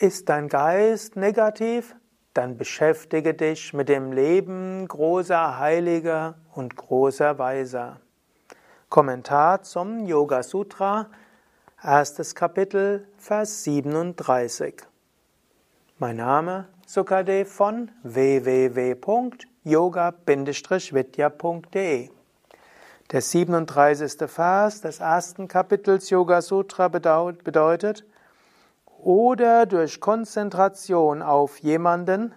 Ist dein Geist negativ? Dann beschäftige dich mit dem Leben großer Heiliger und großer Weiser. Kommentar zum Yoga Sutra, erstes Kapitel, Vers 37. Mein Name Sukadev von www.yoga-vidya.de Der 37. Vers des ersten Kapitels Yoga Sutra bedeutet, oder durch Konzentration auf jemanden,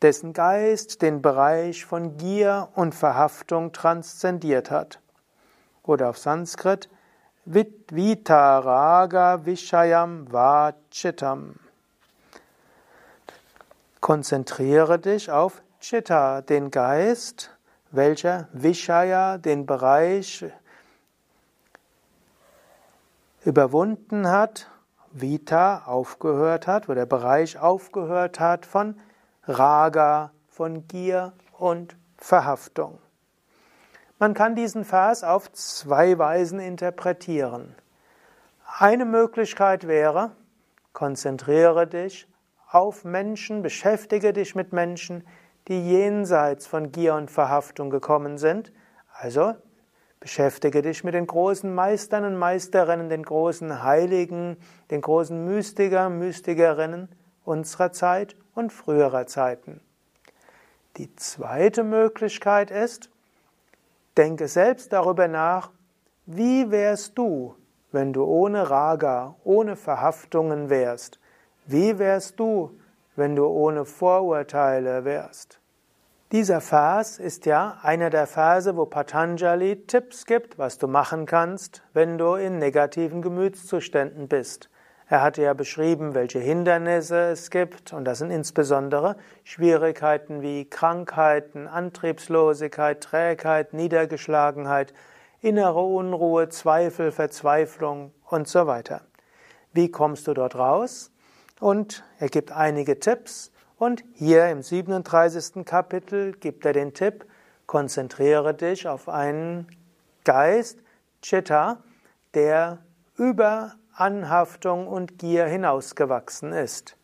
dessen Geist den Bereich von Gier und Verhaftung transzendiert hat. Oder auf Sanskrit Vitaraga Vishayam Vachitam. Konzentriere dich auf Chitta, den Geist, welcher Vishaya, den Bereich überwunden hat Vita aufgehört hat, wo der Bereich aufgehört hat von Raga, von Gier und Verhaftung. Man kann diesen Vers auf zwei Weisen interpretieren. Eine Möglichkeit wäre, konzentriere dich auf Menschen, beschäftige dich mit Menschen, die jenseits von Gier und Verhaftung gekommen sind, also Beschäftige dich mit den großen Meistern und Meisterinnen, den großen Heiligen, den großen Mystiker, Mystikerinnen unserer Zeit und früherer Zeiten. Die zweite Möglichkeit ist, denke selbst darüber nach, wie wärst du, wenn du ohne Raga, ohne Verhaftungen wärst? Wie wärst du, wenn du ohne Vorurteile wärst? Dieser Vers ist ja einer der Verse, wo Patanjali Tipps gibt, was du machen kannst, wenn du in negativen Gemütszuständen bist. Er hatte ja beschrieben, welche Hindernisse es gibt, und das sind insbesondere Schwierigkeiten wie Krankheiten, Antriebslosigkeit, Trägheit, Niedergeschlagenheit, innere Unruhe, Zweifel, Verzweiflung und so weiter. Wie kommst du dort raus? Und er gibt einige Tipps, und hier im 37. Kapitel gibt er den Tipp, konzentriere dich auf einen Geist, Chitta, der über Anhaftung und Gier hinausgewachsen ist.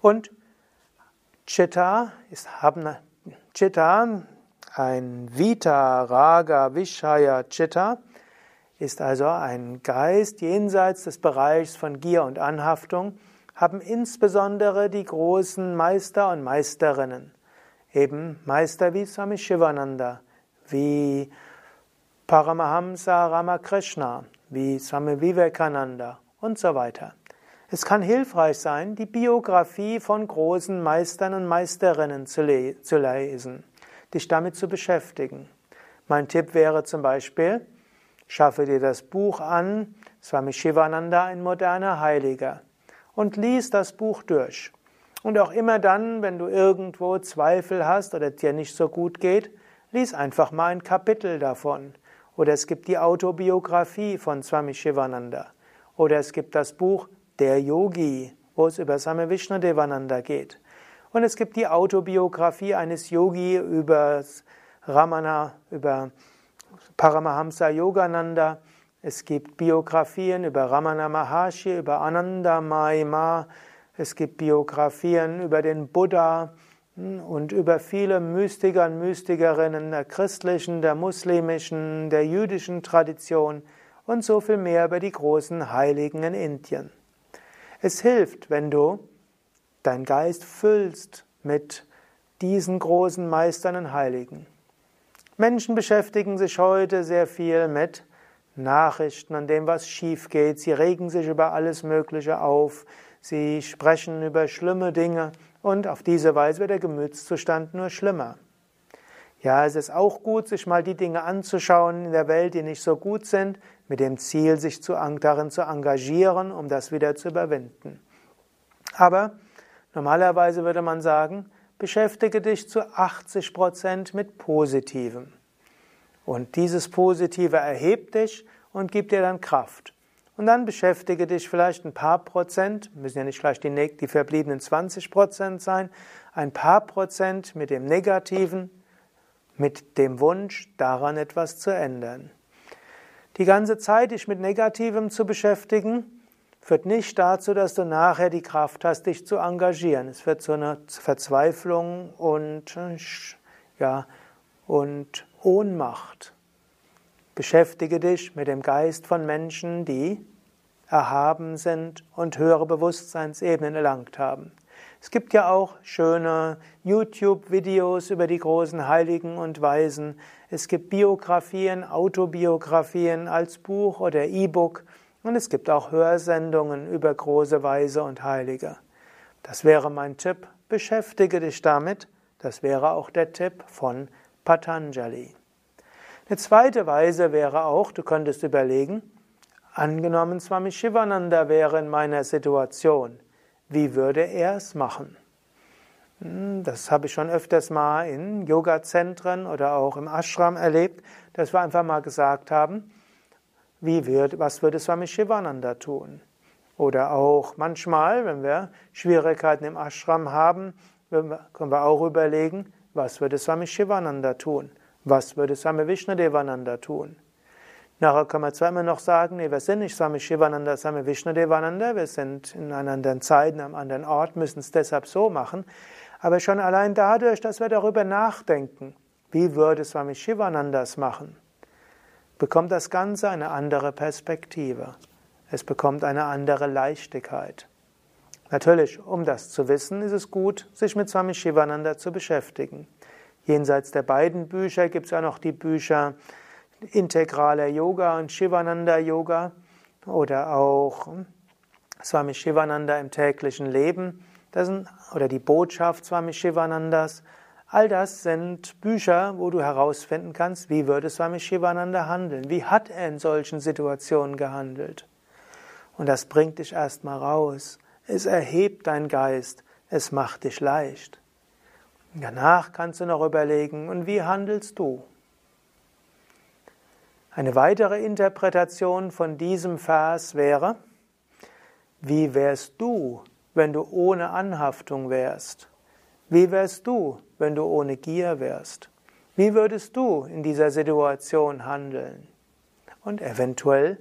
Und Chitta ist, haben, Chitta, ein Vita, Raga, Vishaya, Chitta, ist also ein Geist jenseits des Bereichs von Gier und Anhaftung, haben insbesondere die großen Meister und Meisterinnen, eben Meister wie Swami Shivananda, wie Paramahamsa Ramakrishna, wie Swami Vivekananda und so weiter. Es kann hilfreich sein, die Biografie von großen Meistern und Meisterinnen zu, le zu lesen, dich damit zu beschäftigen. Mein Tipp wäre zum Beispiel, schaffe dir das Buch an, Swami Shivananda, ein moderner Heiliger und lies das Buch durch. Und auch immer dann, wenn du irgendwo Zweifel hast oder dir nicht so gut geht, lies einfach mal ein Kapitel davon. Oder es gibt die Autobiografie von Swami Shivananda. Oder es gibt das Buch Der Yogi, wo es über Swami Vishnudevananda geht. Und es gibt die Autobiografie eines Yogi über Ramana, über Paramahamsa Yogananda. Es gibt Biografien über Ramana Maharshi, über Ananda Maima. Es gibt Biografien über den Buddha hm, und über viele Mystiker und Mystikerinnen der christlichen, der muslimischen, der jüdischen Tradition und so viel mehr über die großen Heiligen in Indien. Es hilft, wenn du dein Geist füllst mit diesen großen Meistern und Heiligen. Menschen beschäftigen sich heute sehr viel mit Nachrichten an dem, was schief geht. Sie regen sich über alles Mögliche auf. Sie sprechen über schlimme Dinge und auf diese Weise wird der Gemütszustand nur schlimmer. Ja, es ist auch gut, sich mal die Dinge anzuschauen in der Welt, die nicht so gut sind, mit dem Ziel, sich zu, darin zu engagieren, um das wieder zu überwinden. Aber normalerweise würde man sagen, beschäftige dich zu 80 Prozent mit Positivem. Und dieses Positive erhebt dich und gibt dir dann Kraft. Und dann beschäftige dich vielleicht ein paar Prozent, müssen ja nicht gleich die, die verbliebenen 20 Prozent sein, ein paar Prozent mit dem Negativen, mit dem Wunsch, daran etwas zu ändern. Die ganze Zeit dich mit Negativem zu beschäftigen, führt nicht dazu, dass du nachher die Kraft hast, dich zu engagieren. Es führt zu einer Verzweiflung und, ja, und Ohnmacht. Beschäftige dich mit dem Geist von Menschen, die erhaben sind und höhere Bewusstseinsebenen erlangt haben. Es gibt ja auch schöne YouTube-Videos über die großen Heiligen und Weisen. Es gibt Biografien, Autobiografien als Buch oder E-Book. Und es gibt auch Hörsendungen über große Weise und Heilige. Das wäre mein Tipp. Beschäftige dich damit. Das wäre auch der Tipp von Patanjali. Eine zweite Weise wäre auch, du könntest überlegen, angenommen Swami Shivananda wäre in meiner Situation, wie würde er es machen? Hm, das habe ich schon öfters mal in Yoga-Zentren oder auch im Ashram erlebt, dass wir einfach mal gesagt haben, wie wird, was würde Swami Shivananda tun? Oder auch manchmal, wenn wir Schwierigkeiten im Ashram haben, können wir auch überlegen, was würde Swami Shivananda tun? Was würde Swami Vishnudevananda tun? Nachher kann man zwar immer noch sagen, nee, wir sind nicht Swami Shivananda, Swami Vishnudevananda, wir sind in einer anderen Zeit, in einem anderen Ort, müssen es deshalb so machen. Aber schon allein dadurch, dass wir darüber nachdenken, wie würde Swami Shivananda es machen, bekommt das Ganze eine andere Perspektive. Es bekommt eine andere Leichtigkeit. Natürlich, um das zu wissen, ist es gut, sich mit Swami Shivananda zu beschäftigen. Jenseits der beiden Bücher gibt es auch noch die Bücher Integraler Yoga und Shivananda Yoga oder auch Swami Shivananda im täglichen Leben sind, oder die Botschaft Swami Shivanandas. All das sind Bücher, wo du herausfinden kannst, wie würde Swami Shivananda handeln, wie hat er in solchen Situationen gehandelt. Und das bringt dich erstmal raus. Es erhebt dein Geist, es macht dich leicht. Danach kannst du noch überlegen, und wie handelst du? Eine weitere Interpretation von diesem Vers wäre, wie wärst du, wenn du ohne Anhaftung wärst? Wie wärst du, wenn du ohne Gier wärst? Wie würdest du in dieser Situation handeln? Und eventuell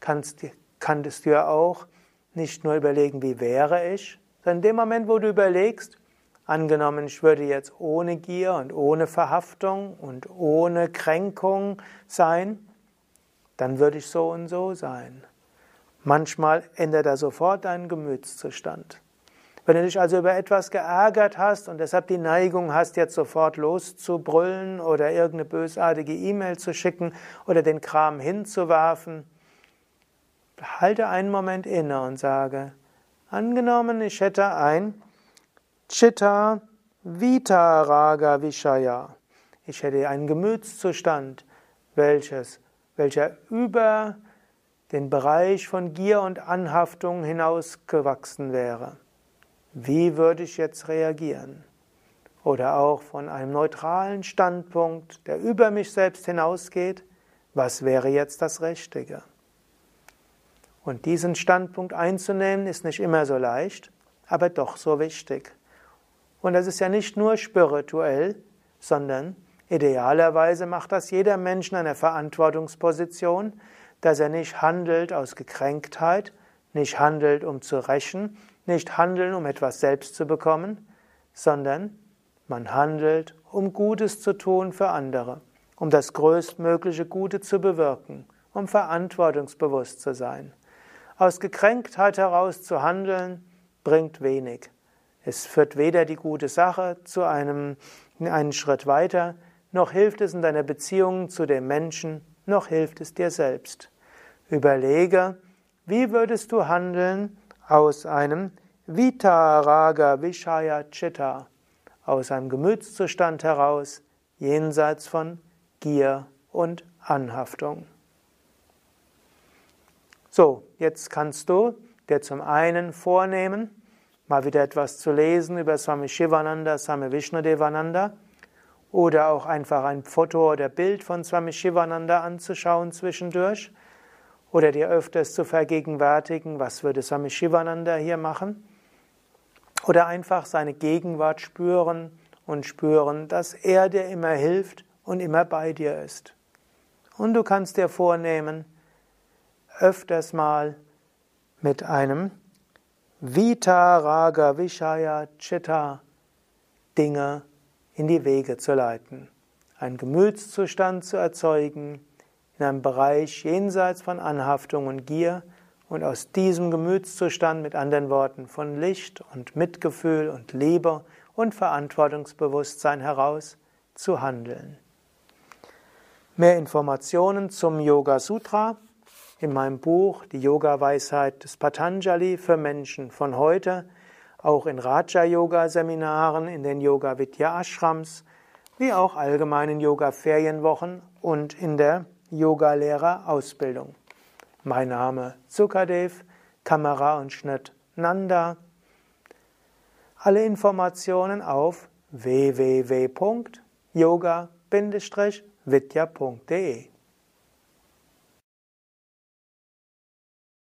kannst, kannst du ja auch nicht nur überlegen, wie wäre ich, sondern in dem Moment, wo du überlegst, angenommen, ich würde jetzt ohne Gier und ohne Verhaftung und ohne Kränkung sein, dann würde ich so und so sein. Manchmal ändert er sofort deinen Gemütszustand. Wenn du dich also über etwas geärgert hast und deshalb die Neigung hast, jetzt sofort loszubrüllen oder irgendeine bösartige E-Mail zu schicken oder den Kram hinzuwerfen, halte einen Moment inne und sage, angenommen, ich hätte ein Chitta Vita Raga Vishaya. Ich hätte einen Gemütszustand, welches, welcher über den Bereich von Gier und Anhaftung hinausgewachsen wäre. Wie würde ich jetzt reagieren? Oder auch von einem neutralen Standpunkt, der über mich selbst hinausgeht, was wäre jetzt das Richtige? Und diesen Standpunkt einzunehmen ist nicht immer so leicht, aber doch so wichtig. Und das ist ja nicht nur spirituell, sondern idealerweise macht das jeder Mensch in einer Verantwortungsposition, dass er nicht handelt aus Gekränktheit, nicht handelt, um zu rächen, nicht handeln, um etwas selbst zu bekommen, sondern man handelt, um Gutes zu tun für andere, um das größtmögliche Gute zu bewirken, um verantwortungsbewusst zu sein. Aus Gekränktheit heraus zu handeln, bringt wenig. Es führt weder die gute Sache zu einem einen Schritt weiter, noch hilft es in deiner Beziehung zu dem Menschen, noch hilft es dir selbst. Überlege, wie würdest du handeln, aus einem Vitaraga Vishaya Chitta, aus einem Gemütszustand heraus, jenseits von Gier und Anhaftung. So, jetzt kannst du dir zum einen vornehmen, mal wieder etwas zu lesen über Swami Shivananda, Swami Vishnudevananda oder auch einfach ein Foto oder Bild von Swami Shivananda anzuschauen zwischendurch oder dir öfters zu vergegenwärtigen, was würde Swami Shivananda hier machen? Oder einfach seine Gegenwart spüren und spüren, dass er dir immer hilft und immer bei dir ist. Und du kannst dir vornehmen, öfters mal mit einem Vita Raga Vishaya Chitta Dinge in die Wege zu leiten, einen Gemütszustand zu erzeugen in einem Bereich jenseits von Anhaftung und Gier und aus diesem Gemütszustand mit anderen Worten von Licht und Mitgefühl und Liebe und Verantwortungsbewusstsein heraus zu handeln. Mehr Informationen zum Yoga Sutra in meinem Buch Die Yoga-Weisheit des Patanjali für Menschen von heute, auch in Raja-Yoga-Seminaren, in den Yoga-Vidya-Ashrams, wie auch allgemeinen Yoga-Ferienwochen und in der Yoga-Lehrer-Ausbildung. Mein Name Sukadev, Kamera und Schnitt Nanda. Alle Informationen auf www.yoga-vidya.de